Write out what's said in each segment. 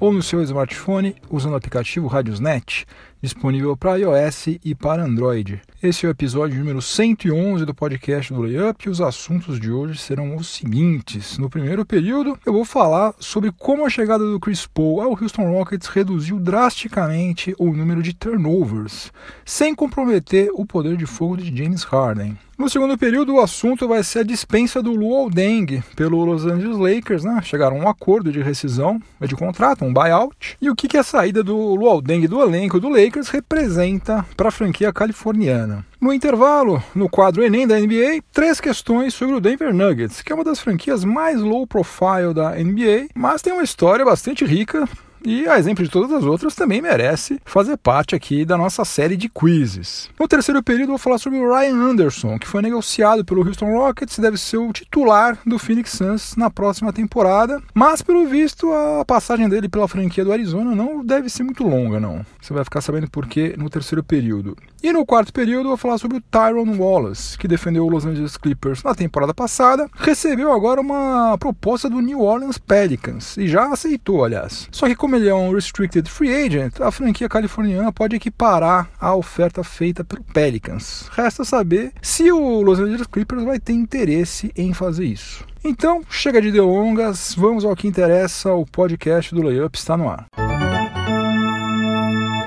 ou no seu smartphone usando o aplicativo Radiosnet disponível para iOS e para Android. Esse é o episódio número 111 do podcast do Layup e os assuntos de hoje serão os seguintes. No primeiro período, eu vou falar sobre como a chegada do Chris Paul ao Houston Rockets reduziu drasticamente o número de turnovers, sem comprometer o poder de fogo de James Harden. No segundo período, o assunto vai ser a dispensa do Luol Deng pelo Los Angeles Lakers, né? Chegaram a um acordo de rescisão de contrato, um buyout. E o que, que a saída do Luol Deng do elenco do Lakers representa para a franquia californiana? No intervalo, no quadro Enem da NBA, três questões sobre o Denver Nuggets, que é uma das franquias mais low profile da NBA, mas tem uma história bastante rica e, a exemplo de todas as outras, também merece fazer parte aqui da nossa série de quizzes. No terceiro período, vou falar sobre o Ryan Anderson, que foi negociado pelo Houston Rockets e deve ser o titular do Phoenix Suns na próxima temporada. Mas, pelo visto, a passagem dele pela franquia do Arizona não deve ser muito longa, não. Você vai ficar sabendo por quê no terceiro período. E no quarto período, vou falar sobre o Tyron Wallace, que defendeu o Los Angeles Clippers na temporada passada, recebeu agora uma proposta do New Orleans Pelicans e já aceitou, aliás. Só que, como ele é um restricted free agent, a franquia californiana pode equiparar a oferta feita pelo Pelicans. Resta saber se o Los Angeles Clippers vai ter interesse em fazer isso. Então, chega de delongas, vamos ao que interessa, o podcast do Layup está no ar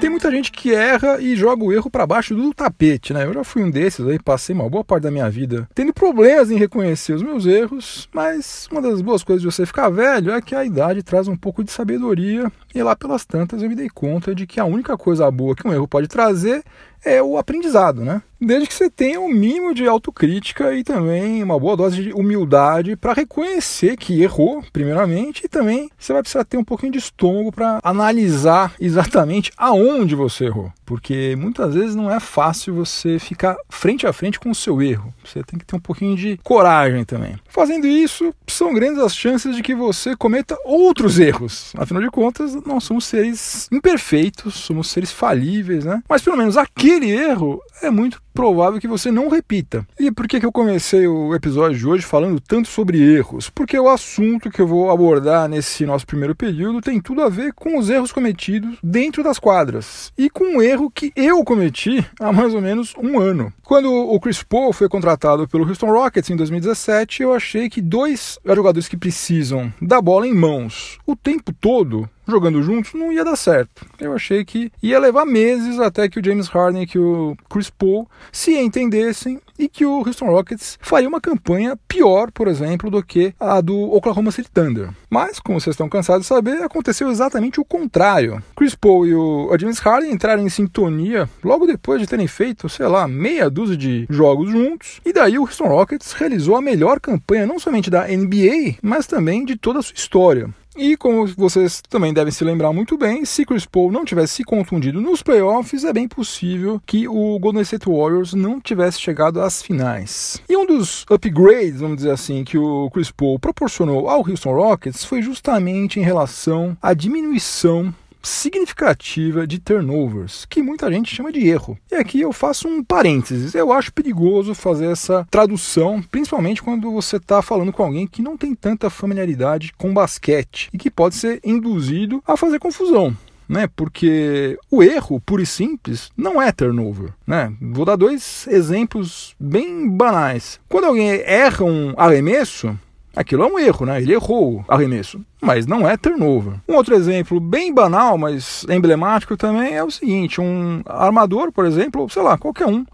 muita gente que erra e joga o erro para baixo do tapete, né? Eu já fui um desses aí, passei uma boa parte da minha vida tendo problemas em reconhecer os meus erros, mas uma das boas coisas de você ficar velho é que a idade traz um pouco de sabedoria e lá pelas tantas eu me dei conta de que a única coisa boa que um erro pode trazer é o aprendizado, né? Desde que você tenha um mínimo de autocrítica e também uma boa dose de humildade para reconhecer que errou, primeiramente, e também você vai precisar ter um pouquinho de estômago para analisar exatamente aonde você errou. Porque muitas vezes não é fácil você ficar frente a frente com o seu erro. Você tem que ter um pouquinho de coragem também. Fazendo isso, são grandes as chances de que você cometa outros erros. Afinal de contas, nós somos seres imperfeitos, somos seres falíveis, né? Mas pelo menos aquele erro é muito provável que você não repita. E por que, que eu comecei o episódio de hoje falando tanto sobre erros? Porque o assunto que eu vou abordar nesse nosso primeiro período tem tudo a ver com os erros cometidos dentro das quadras e com um erro que eu cometi há mais ou menos um ano. Quando o Chris Paul foi contratado pelo Houston Rockets em 2017, eu achei que dois jogadores que precisam da bola em mãos o tempo todo jogando juntos não ia dar certo. Eu achei que ia levar meses até que o James Harden e o Chris Paul se entendessem e que o Houston Rockets faria uma campanha pior, por exemplo, do que a do Oklahoma City Thunder. Mas, como vocês estão cansados de saber, aconteceu exatamente o contrário. Chris Paul e o James Harden entraram em sintonia logo depois de terem feito, sei lá, meia dúzia de jogos juntos, e daí o Houston Rockets realizou a melhor campanha não somente da NBA, mas também de toda a sua história. E como vocês também devem se lembrar muito bem, se Chris Paul não tivesse se contundido nos playoffs, é bem possível que o Golden State Warriors não tivesse chegado às finais. E um dos upgrades, vamos dizer assim, que o Chris Paul proporcionou ao Houston Rockets foi justamente em relação à diminuição significativa de turnovers, que muita gente chama de erro. E aqui eu faço um parênteses. Eu acho perigoso fazer essa tradução, principalmente quando você está falando com alguém que não tem tanta familiaridade com basquete e que pode ser induzido a fazer confusão. Né, porque o erro, puro e simples, não é turnover. Né? Vou dar dois exemplos bem banais. Quando alguém erra um arremesso, Aquilo é um erro, né? Ele errou o arremesso, mas não é turnover. Um outro exemplo bem banal, mas emblemático também é o seguinte: um armador, por exemplo, sei lá, qualquer um,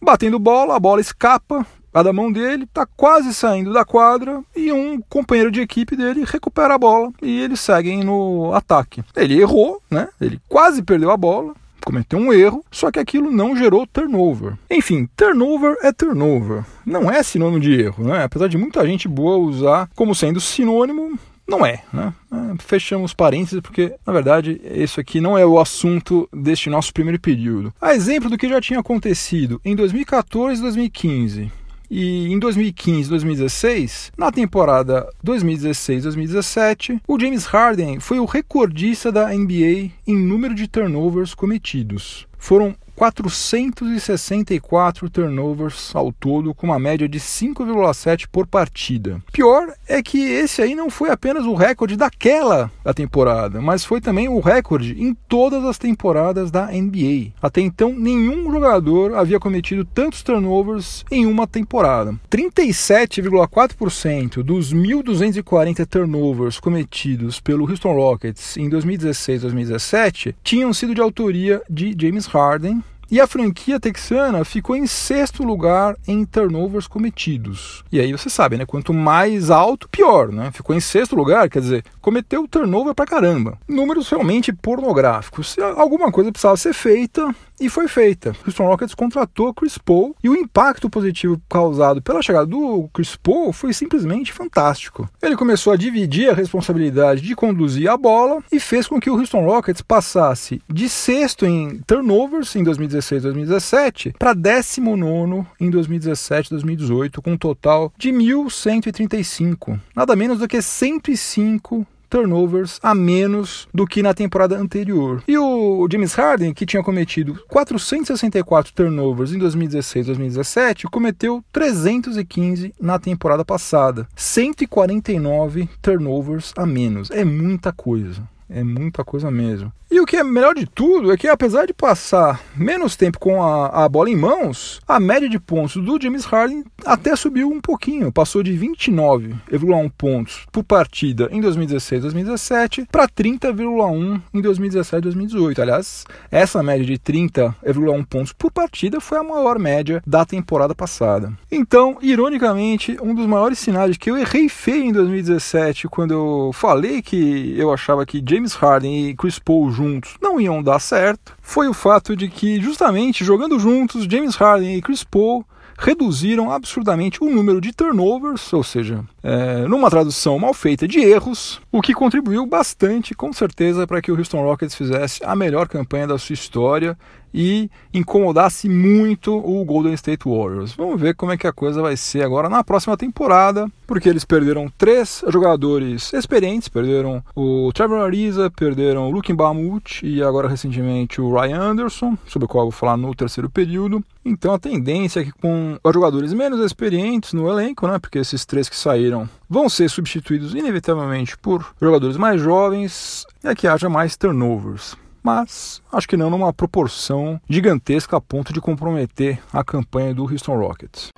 batendo bola, a bola escapa a da mão dele, está quase saindo da quadra e um companheiro de equipe dele recupera a bola e eles seguem no ataque. Ele errou, né? Ele quase perdeu a bola, cometeu um erro, só que aquilo não gerou turnover. Enfim, turnover é turnover, não é sinônimo de erro, né? Apesar de muita gente boa usar como sendo sinônimo, não é, né? É, fechamos parênteses porque, na verdade, isso aqui não é o assunto deste nosso primeiro período. A exemplo do que já tinha acontecido em 2014 e 2015 e em 2015 2016, na temporada 2016-2017, o James Harden foi o recordista da NBA em número de turnovers cometidos. Foram 464 turnovers ao todo, com uma média de 5,7 por partida. Pior é que esse aí não foi apenas o recorde daquela da temporada, mas foi também o recorde em todas as temporadas da NBA. Até então, nenhum jogador havia cometido tantos turnovers em uma temporada. 37,4% dos 1.240 turnovers cometidos pelo Houston Rockets em 2016-2017 tinham sido de autoria de James Harden, e a franquia texana ficou em sexto lugar em turnovers cometidos. E aí você sabe, né? Quanto mais alto, pior, né? Ficou em sexto lugar, quer dizer, cometeu turnover pra caramba. Números realmente pornográficos. Alguma coisa precisava ser feita e foi feita. O Houston Rockets contratou Chris Paul e o impacto positivo causado pela chegada do Chris Paul foi simplesmente fantástico. Ele começou a dividir a responsabilidade de conduzir a bola e fez com que o Houston Rockets passasse de sexto em turnovers em 2016-2017 para décimo nono em 2017-2018 com um total de 1.135, nada menos do que 105 turnovers a menos do que na temporada anterior. E o James Harden, que tinha cometido 464 turnovers em 2016-2017, cometeu 315 na temporada passada. 149 turnovers a menos. É muita coisa. É muita coisa mesmo. E o que é melhor de tudo é que, apesar de passar menos tempo com a, a bola em mãos, a média de pontos do James Harden até subiu um pouquinho. Passou de 29,1 pontos por partida em 2016-2017 para 30,1 em 2017-2018. Aliás, essa média de 30,1 pontos por partida foi a maior média da temporada passada. Então, ironicamente, um dos maiores sinais que eu errei feio em 2017 quando eu falei que eu achava que James Harden e Chris Paul juntos não iam dar certo foi o fato de que, justamente jogando juntos, James Harden e Chris Paul reduziram absurdamente o número de turnovers, ou seja, é, numa tradução mal feita de erros, o que contribuiu bastante, com certeza, para que o Houston Rockets fizesse a melhor campanha da sua história e incomodasse muito o Golden State Warriors. Vamos ver como é que a coisa vai ser agora na próxima temporada, porque eles perderam três jogadores experientes, perderam o Trevor Ariza, perderam o Luke Mbamute e agora recentemente o Ryan Anderson, sobre o qual eu vou falar no terceiro período. Então a tendência é que com os jogadores menos experientes no elenco, né, porque esses três que saíram vão ser substituídos inevitavelmente por jogadores mais jovens, é que haja mais turnovers mas acho que não numa proporção gigantesca a ponto de comprometer a campanha do Houston Rockets.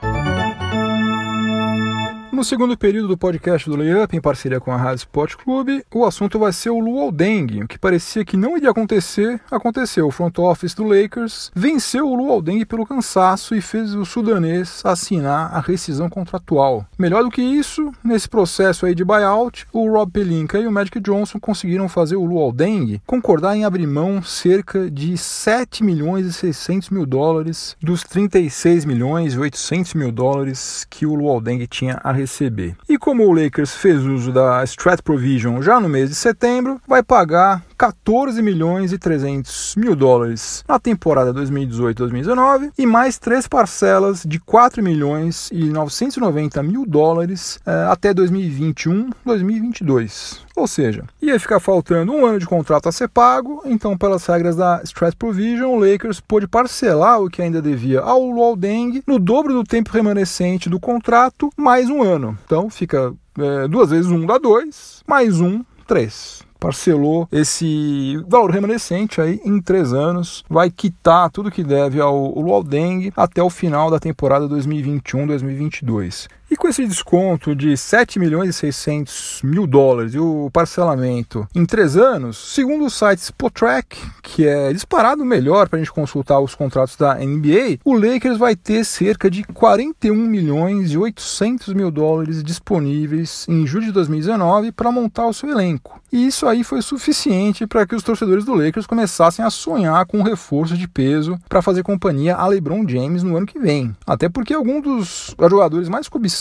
No segundo período do podcast do Layup, em parceria com a Rádio Sport Clube, o assunto vai ser o Luol Deng. O que parecia que não iria acontecer, aconteceu. O front office do Lakers venceu o Luol Deng pelo cansaço e fez o sudanês assinar a rescisão contratual. Melhor do que isso, nesse processo aí de buyout, o Rob Pelinka e o Magic Johnson conseguiram fazer o Luol Deng concordar em abrir mão cerca de 7 milhões e 600 mil dólares dos 36 milhões e 800 mil dólares que o Luol Deng tinha a receber. E como o Lakers fez uso da Strat Provision já no mês de setembro, vai pagar 14 milhões e 300 mil dólares na temporada 2018-2019 e mais três parcelas de 4 milhões e 990 mil dólares eh, até 2021-2022. Ou seja, ia ficar faltando um ano de contrato a ser pago, então, pelas regras da Strat Provision, o Lakers pôde parcelar o que ainda devia ao Luol Deng no dobro do tempo remanescente do contrato, mais um ano. Então, fica é, duas vezes um dá dois, mais um, três parcelou esse valor remanescente aí em três anos, vai quitar tudo que deve ao Lualdeng até o final da temporada 2021-2022. E com esse desconto de 7 milhões e 600 mil dólares e o parcelamento em três anos, segundo o site Spotrack, que é disparado melhor para a gente consultar os contratos da NBA, o Lakers vai ter cerca de 41 milhões e 800 mil dólares disponíveis em julho de 2019 para montar o seu elenco. E isso aí foi suficiente para que os torcedores do Lakers começassem a sonhar com um reforço de peso para fazer companhia a LeBron James no ano que vem. Até porque alguns dos jogadores mais cobiçados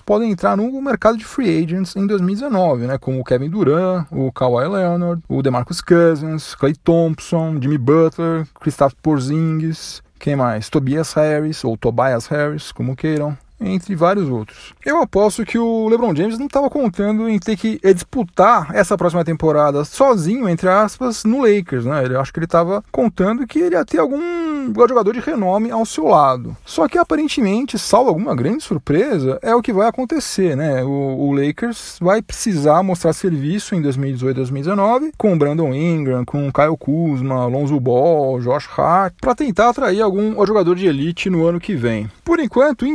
podem entrar no mercado de free agents em 2019, né? Como o Kevin Durant, o Kawhi Leonard, o DeMarcus Cousins, Clay Thompson, Jimmy Butler, Kristaps Porzingis, quem mais? Tobias Harris ou Tobias Harris, como queiram entre vários outros. Eu aposto que o LeBron James não estava contando em ter que disputar essa próxima temporada sozinho, entre aspas, no Lakers, né? Eu acho que ele estava contando que ele ia ter algum um jogador de renome ao seu lado. Só que aparentemente, salvo alguma grande surpresa, é o que vai acontecer, né? O, o Lakers vai precisar mostrar serviço em 2018 2019 com Brandon Ingram, com Kyle Kuzma, Alonso Ball, Josh Hart, para tentar atrair algum jogador de elite no ano que vem. Por enquanto,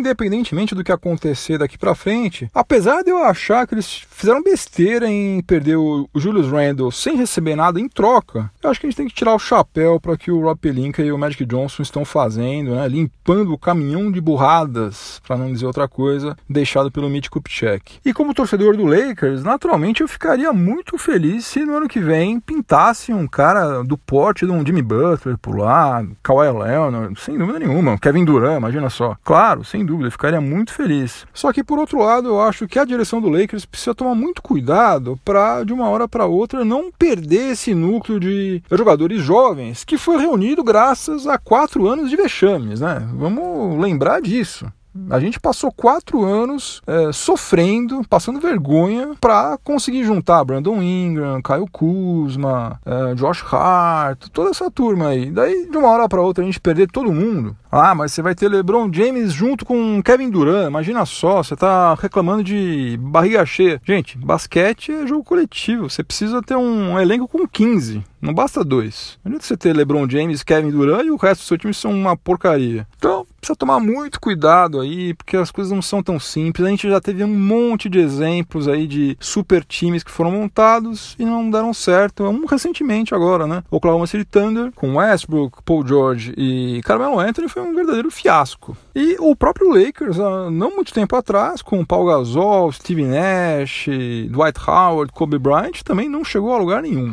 independentemente do que acontecer daqui para frente, apesar de eu achar que eles fizeram besteira em perder o Julius Randle sem receber nada em troca, eu acho que a gente tem que tirar o chapéu para que o Rob Pelinka e o Magic Johnson estão fazendo, né? limpando o caminhão de burradas, para não dizer outra coisa, deixado pelo Mitch Kupchak. E como torcedor do Lakers, naturalmente eu ficaria muito feliz se no ano que vem pintasse um cara do porte de um Jimmy Butler por lá, Kawhi Leonard, sem dúvida nenhuma, Kevin Durant, imagina só. Claro, sem dúvida, eu ficaria muito feliz. Só que por outro lado, eu acho que a direção do Lakers precisa tomar muito cuidado para de uma hora para outra não perder esse núcleo de jogadores jovens que foi reunido graças a quatro anos de vexames, né? Vamos lembrar disso. A gente passou quatro anos é, sofrendo, passando vergonha para conseguir juntar Brandon Ingram, Kyle Kuzma, é, Josh Hart, toda essa turma aí. Daí, de uma hora para outra, a gente perder todo mundo. Ah, mas você vai ter LeBron James junto com Kevin Durant. Imagina só, você tá reclamando de barriga cheia. Gente, basquete é jogo coletivo. Você precisa ter um elenco com 15. Não basta dois. Não adianta você ter LeBron James, Kevin Durant e o resto do seu time são uma porcaria. Então, precisa tomar muito cuidado aí, porque as coisas não são tão simples. A gente já teve um monte de exemplos aí de super times que foram montados e não deram certo. Um recentemente agora, né? Oklahoma City Thunder com Westbrook, Paul George e Carmelo Anthony foi um verdadeiro fiasco. E o próprio Lakers, não muito tempo atrás, com Paul Gasol, Steve Nash, Dwight Howard, Kobe Bryant, também não chegou a lugar nenhum.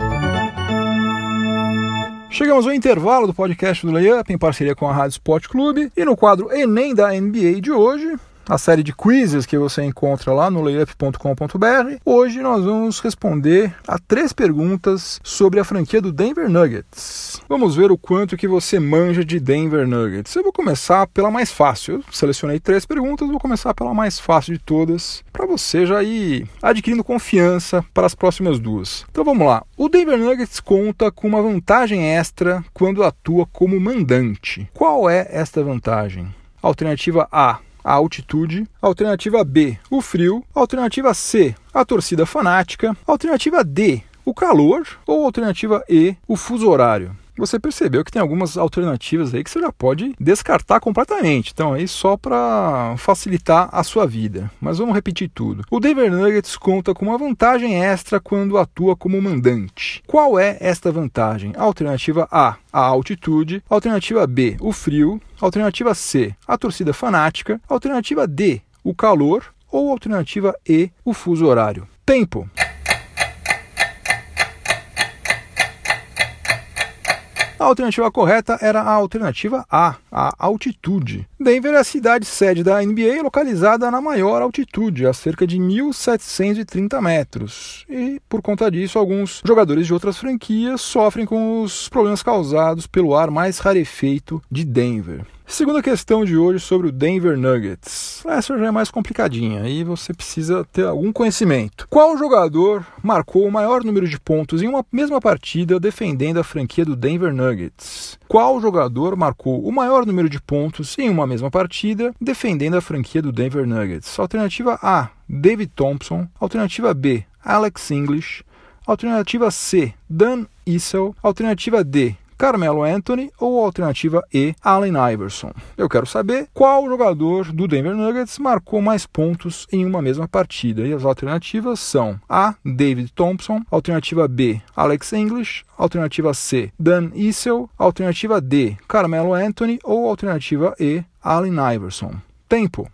Chegamos ao intervalo do podcast do Layup em parceria com a Rádio Sport Clube e no quadro Enem da NBA de hoje a série de quizzes que você encontra lá no layup.com.br. Hoje nós vamos responder a três perguntas sobre a franquia do Denver Nuggets. Vamos ver o quanto que você manja de Denver Nuggets. Eu vou começar pela mais fácil. Eu selecionei três perguntas, vou começar pela mais fácil de todas, para você já ir adquirindo confiança para as próximas duas. Então vamos lá. O Denver Nuggets conta com uma vantagem extra quando atua como mandante. Qual é esta vantagem? Alternativa A, a altitude. Alternativa B, o frio. Alternativa C, a torcida fanática. Alternativa D, o calor. Ou alternativa E, o fuso horário você percebeu que tem algumas alternativas aí que você já pode descartar completamente. Então, aí só para facilitar a sua vida. Mas vamos repetir tudo. O Denver Nuggets conta com uma vantagem extra quando atua como mandante. Qual é esta vantagem? Alternativa A, a altitude. Alternativa B, o frio. Alternativa C, a torcida fanática. Alternativa D, o calor. Ou alternativa E, o fuso horário. Tempo. A alternativa correta era a alternativa A, a altitude. Denver é a cidade sede da NBA localizada na maior altitude, a cerca de 1.730 metros. E, por conta disso, alguns jogadores de outras franquias sofrem com os problemas causados pelo ar mais rarefeito de Denver. Segunda questão de hoje sobre o Denver Nuggets. Essa já é mais complicadinha, aí você precisa ter algum conhecimento. Qual jogador marcou o maior número de pontos em uma mesma partida defendendo a franquia do Denver Nuggets? Qual jogador marcou o maior número de pontos em uma mesma partida defendendo a franquia do Denver Nuggets? Alternativa A, David Thompson. Alternativa B, Alex English. Alternativa C, Dan Issel. Alternativa D, Carmelo Anthony ou alternativa E, Allen Iverson. Eu quero saber qual jogador do Denver Nuggets marcou mais pontos em uma mesma partida. E as alternativas são A, David Thompson, alternativa B, Alex English, alternativa C, Dan Issel, alternativa D, Carmelo Anthony ou alternativa E, Allen Iverson. Tempo.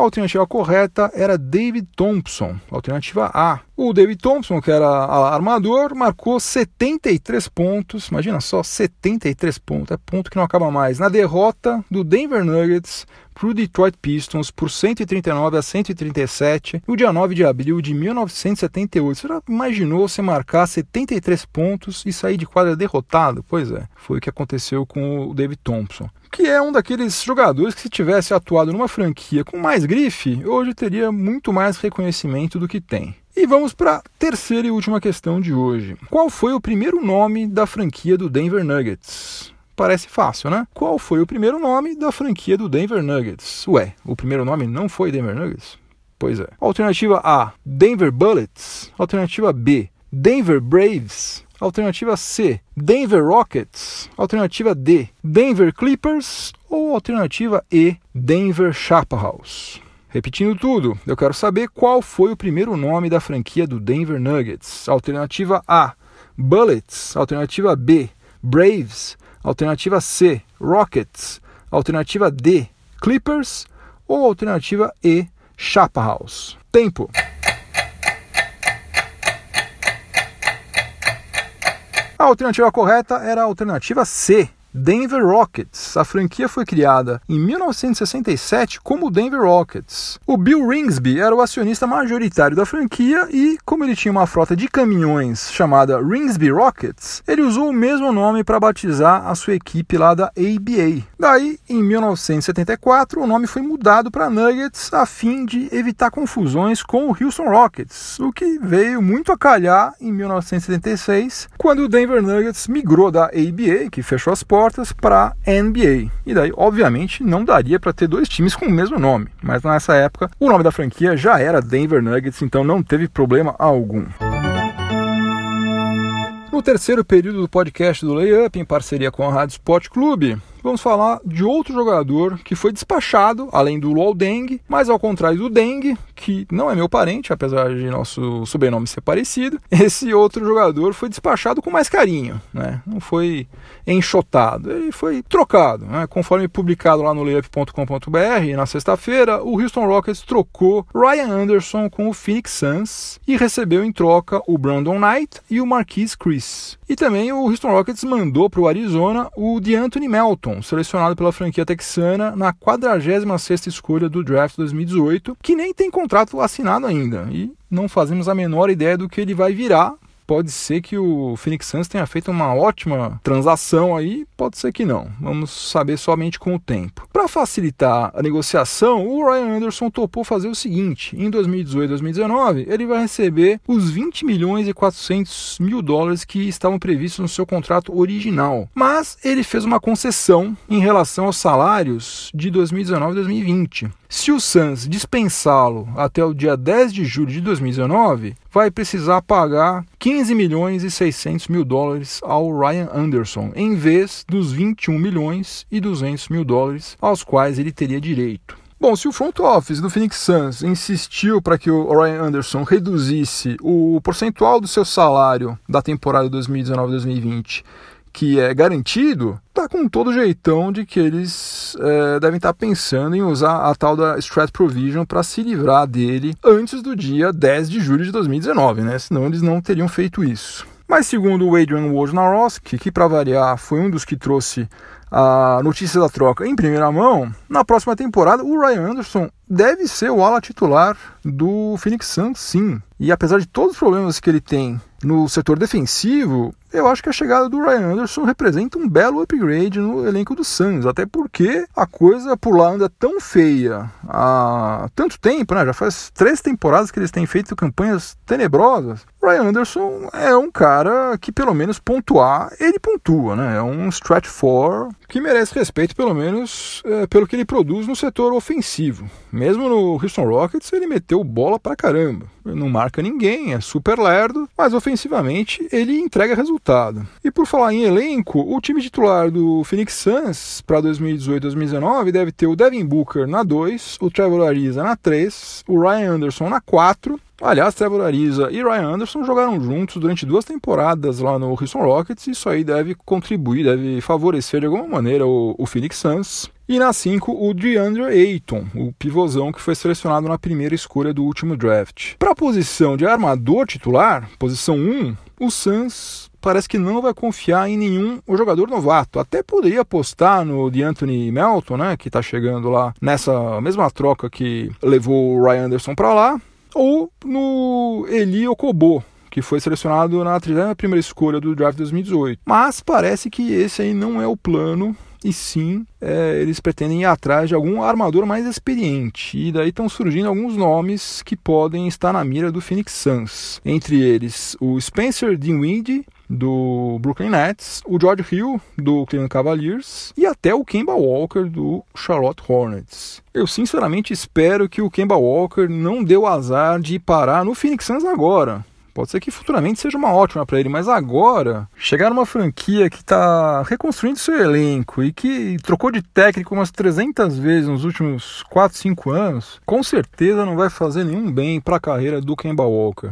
A alternativa correta era David Thompson, alternativa A. O David Thompson, que era armador, marcou 73 pontos. Imagina só, 73 pontos. É ponto que não acaba mais. Na derrota do Denver Nuggets para o Detroit Pistons por 139 a 137 no dia 9 de abril de 1978. Você já imaginou você marcar 73 pontos e sair de quadra derrotado? Pois é, foi o que aconteceu com o David Thompson que é um daqueles jogadores que se tivesse atuado numa franquia com mais grife, hoje teria muito mais reconhecimento do que tem. E vamos para a terceira e última questão de hoje. Qual foi o primeiro nome da franquia do Denver Nuggets? Parece fácil, né? Qual foi o primeiro nome da franquia do Denver Nuggets? Ué, o primeiro nome não foi Denver Nuggets? Pois é. Alternativa A, Denver Bullets. Alternativa B, Denver Braves. Alternativa C, Denver Rockets. Alternativa D, Denver Clippers. Ou alternativa E, Denver Chaparrals. Repetindo tudo, eu quero saber qual foi o primeiro nome da franquia do Denver Nuggets. Alternativa A, Bullets. Alternativa B, Braves. Alternativa C, Rockets. Alternativa D, Clippers. Ou alternativa E, Chaparrals. Tempo. A alternativa correta era a alternativa C, Denver Rockets. A franquia foi criada em 1967 como Denver Rockets. O Bill Ringsby era o acionista majoritário da franquia e, como ele tinha uma frota de caminhões chamada Ringsby Rockets, ele usou o mesmo nome para batizar a sua equipe lá da ABA. Daí, em 1974, o nome foi mudado para Nuggets a fim de evitar confusões com o Houston Rockets, o que veio muito a calhar em 1976, quando o Denver Nuggets migrou da ABA, que fechou as portas portas para NBA. E daí, obviamente, não daria para ter dois times com o mesmo nome, mas nessa época o nome da franquia já era Denver Nuggets, então não teve problema algum. No terceiro período do podcast do Layup, em parceria com a Rádio Sport Clube, vamos falar de outro jogador que foi despachado, além do Luol Deng, mas ao contrário do Deng, que não é meu parente, apesar de nosso sobrenome ser parecido, esse outro jogador foi despachado com mais carinho, né? não foi enxotado, ele foi trocado. Né? Conforme publicado lá no layup.com.br, na sexta-feira, o Houston Rockets trocou Ryan Anderson com o Phoenix Suns e recebeu em troca o Brandon Knight e o Marquise Chris. E também o Houston Rockets mandou para o Arizona o DeAnthony Melton, selecionado pela franquia texana na 46ª escolha do draft 2018, que nem tem contrato assinado ainda. E não fazemos a menor ideia do que ele vai virar, pode ser que o Phoenix Suns tenha feito uma ótima transação aí, pode ser que não. Vamos saber somente com o tempo. Para facilitar a negociação, o Ryan Anderson topou fazer o seguinte: em 2018 2019, ele vai receber os 20 milhões e 400 mil dólares que estavam previstos no seu contrato original. Mas ele fez uma concessão em relação aos salários de 2019 e 2020. Se o Suns dispensá-lo até o dia 10 de julho de 2019, vai precisar pagar 15 milhões e 600 mil dólares ao Ryan Anderson, em vez dos 21 milhões e 200 mil dólares aos quais ele teria direito. Bom, se o front office do Phoenix Suns insistiu para que o Ryan Anderson reduzisse o percentual do seu salário da temporada 2019-2020 que é garantido, tá com todo jeitão de que eles é, devem estar tá pensando em usar a tal da Strat Provision para se livrar dele antes do dia 10 de julho de 2019, né? Senão eles não teriam feito isso. Mas segundo o Adrian Wojnarowski, que para variar foi um dos que trouxe a notícia da troca em primeira mão, na próxima temporada o Ryan Anderson deve ser o ala titular do Phoenix Suns, sim. E apesar de todos os problemas que ele tem no setor defensivo, eu acho que a chegada do Ryan Anderson representa um belo upgrade no elenco do Suns, até porque a coisa por lá anda tão feia há tanto tempo, né? Já faz três temporadas que eles têm feito campanhas tenebrosas. Ryan Anderson é um cara que pelo menos pontuar, ele pontua, né? É um stretch four que merece respeito pelo menos é, pelo que ele produz no setor ofensivo. Mesmo no Houston Rockets ele meteu bola pra caramba. Não marca ninguém, é super lerdo, mas ofensivamente ele entrega resultado. E por falar em elenco, o time titular do Phoenix Suns para 2018-2019 deve ter o Devin Booker na 2, o Trevor Ariza na 3, o Ryan Anderson na 4, Aliás, Trevor Ariza e Ryan Anderson jogaram juntos durante duas temporadas lá no Houston Rockets, e isso aí deve contribuir, deve favorecer de alguma maneira o, o Phoenix Suns. E na 5, o DeAndre Ayton, o pivôzão que foi selecionado na primeira escolha do último draft. Para a posição de armador titular, posição 1, o Suns parece que não vai confiar em nenhum jogador novato. Até poderia apostar no de Melton, né, que está chegando lá nessa mesma troca que levou o Ryan Anderson para lá, ou no Eli Okobo, que foi selecionado na 31 escolha do draft 2018. Mas parece que esse aí não é o plano e sim é, eles pretendem ir atrás de algum armador mais experiente. E daí estão surgindo alguns nomes que podem estar na mira do Phoenix Suns. Entre eles, o Spencer Dinwiddie, do Brooklyn Nets, o George Hill do Cleveland Cavaliers e até o Kemba Walker do Charlotte Hornets. Eu sinceramente espero que o Kemba Walker não dê o azar de parar no Phoenix Suns agora. Pode ser que futuramente seja uma ótima para ele, mas agora, chegar numa franquia que está reconstruindo seu elenco e que trocou de técnico umas 300 vezes nos últimos 4, 5 anos, com certeza não vai fazer nenhum bem para a carreira do Kemba Walker.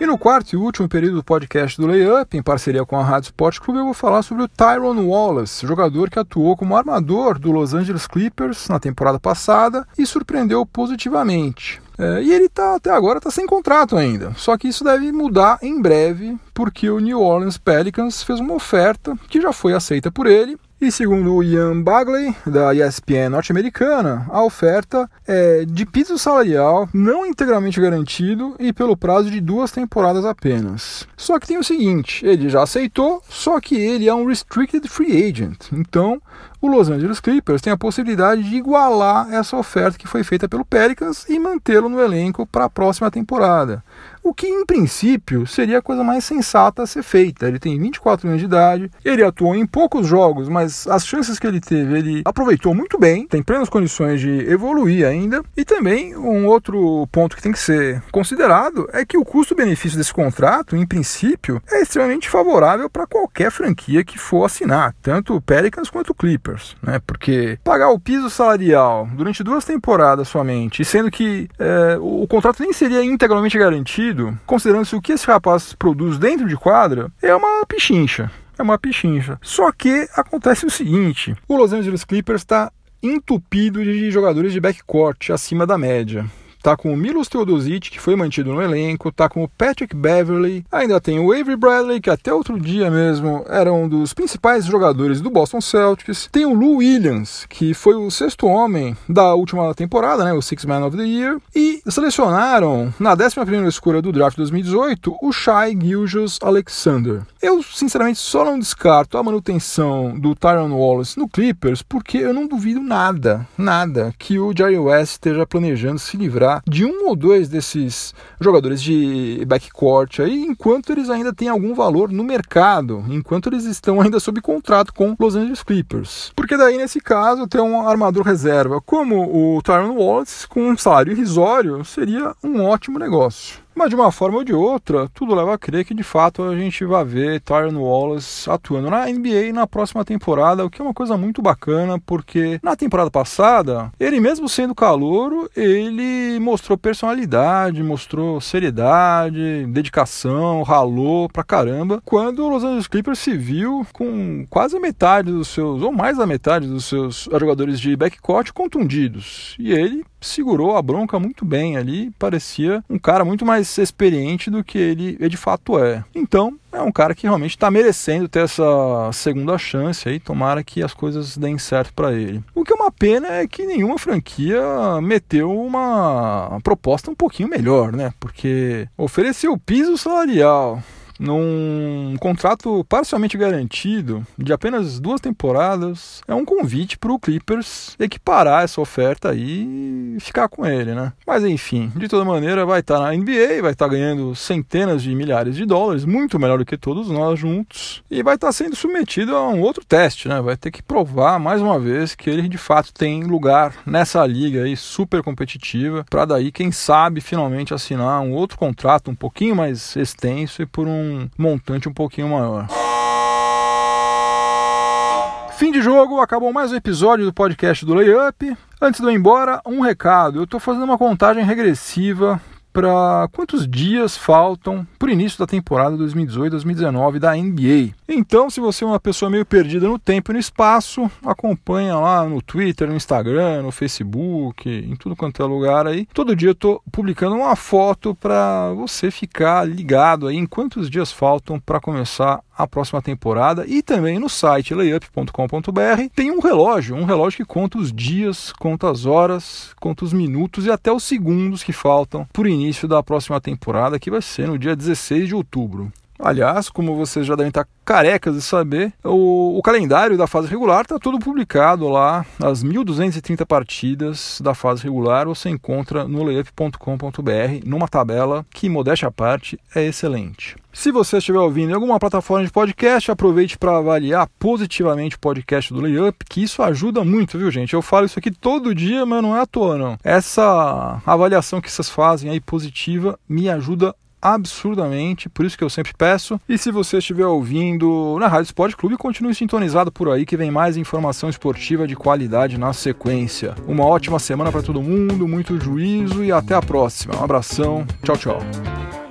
E no quarto e último período do podcast do Layup, em parceria com a Rádio Sport Clube, eu vou falar sobre o Tyron Wallace, jogador que atuou como armador do Los Angeles Clippers na temporada passada e surpreendeu positivamente. É, e ele tá, até agora está sem contrato ainda. Só que isso deve mudar em breve, porque o New Orleans Pelicans fez uma oferta que já foi aceita por ele e segundo o Ian Bagley, da ESPN norte-americana, a oferta é de piso salarial não integralmente garantido e pelo prazo de duas temporadas apenas. Só que tem o seguinte, ele já aceitou, só que ele é um restricted free agent. Então, o Los Angeles Clippers tem a possibilidade de igualar essa oferta que foi feita pelo Pelicans e mantê-lo no elenco para a próxima temporada o que em princípio seria a coisa mais sensata a ser feita. Ele tem 24 anos de idade, ele atuou em poucos jogos, mas as chances que ele teve, ele aproveitou muito bem, tem plenas condições de evoluir ainda. E também um outro ponto que tem que ser considerado é que o custo-benefício desse contrato, em princípio, é extremamente favorável para qualquer franquia que for assinar, tanto o Pelicans quanto o Clippers, né? Porque pagar o piso salarial durante duas temporadas somente, sendo que é, o, o contrato nem seria integralmente garantido considerando-se o que esse rapaz produz dentro de quadra, é uma pichincha. É uma pichincha. Só que acontece o seguinte: o Los Angeles Clippers está entupido de jogadores de backcourt acima da média tá com o Milos Teodosic, que foi mantido no elenco, tá com o Patrick Beverly, ainda tem o Avery Bradley, que até outro dia mesmo era um dos principais jogadores do Boston Celtics, tem o Lou Williams, que foi o sexto homem da última temporada, né, o Six Man of the Year, e selecionaram na 11ª escolha do draft 2018 o Shai Gilgeous Alexander. Eu, sinceramente, só não descarto a manutenção do Tyron Wallace no Clippers, porque eu não duvido nada, nada, que o Jerry West esteja planejando se livrar de um ou dois desses jogadores de backcourt aí, enquanto eles ainda têm algum valor no mercado, enquanto eles estão ainda sob contrato com Los Angeles Clippers. Porque daí, nesse caso, ter um armador reserva como o Tyron Wallace com um salário irrisório seria um ótimo negócio. Mas de uma forma ou de outra, tudo leva a crer que de fato a gente vai ver Tyron Wallace atuando na NBA na próxima temporada, o que é uma coisa muito bacana, porque na temporada passada, ele mesmo sendo calouro, ele mostrou personalidade, mostrou seriedade, dedicação, ralou pra caramba, quando o Los Angeles Clippers se viu com quase metade dos seus, ou mais da metade dos seus jogadores de backcourt contundidos. E ele segurou a bronca muito bem ali, parecia um cara muito mais experiente do que ele de fato é. Então, é um cara que realmente está merecendo ter essa segunda chance aí, tomara que as coisas deem certo para ele. O que é uma pena é que nenhuma franquia meteu uma proposta um pouquinho melhor, né? Porque ofereceu o piso salarial num contrato parcialmente garantido de apenas duas temporadas, é um convite para o Clippers equiparar essa oferta e ficar com ele, né? Mas enfim, de toda maneira, vai estar tá na NBA, vai estar tá ganhando centenas de milhares de dólares, muito melhor do que todos nós juntos, e vai estar tá sendo submetido a um outro teste, né? Vai ter que provar mais uma vez que ele de fato tem lugar nessa liga aí super competitiva, para daí, quem sabe, finalmente assinar um outro contrato um pouquinho mais extenso e por um um montante um pouquinho maior. Fim de jogo, acabou mais um episódio do podcast do Layup. Antes de eu ir embora, um recado. Eu estou fazendo uma contagem regressiva para quantos dias faltam para o início da temporada 2018-2019 da NBA. Então, se você é uma pessoa meio perdida no tempo e no espaço, acompanha lá no Twitter, no Instagram, no Facebook, em tudo quanto é lugar aí. Todo dia eu estou publicando uma foto para você ficar ligado aí em quantos dias faltam para começar a próxima temporada e também no site layup.com.br tem um relógio, um relógio que conta os dias, conta as horas, conta os minutos e até os segundos que faltam por início da próxima temporada, que vai ser no dia 16 de outubro. Aliás, como vocês já devem estar carecas de saber, o, o calendário da fase regular está todo publicado lá. As 1.230 partidas da fase regular você encontra no layup.com.br, numa tabela que, modéstia à parte, é excelente. Se você estiver ouvindo em alguma plataforma de podcast, aproveite para avaliar positivamente o podcast do Layup, que isso ajuda muito, viu, gente? Eu falo isso aqui todo dia, mas não é à toa, não. Essa avaliação que vocês fazem aí positiva me ajuda absurdamente, por isso que eu sempre peço. E se você estiver ouvindo na Rádio Esporte Clube, continue sintonizado por aí que vem mais informação esportiva de qualidade na sequência. Uma ótima semana para todo mundo, muito juízo e até a próxima. Um abração, tchau, tchau.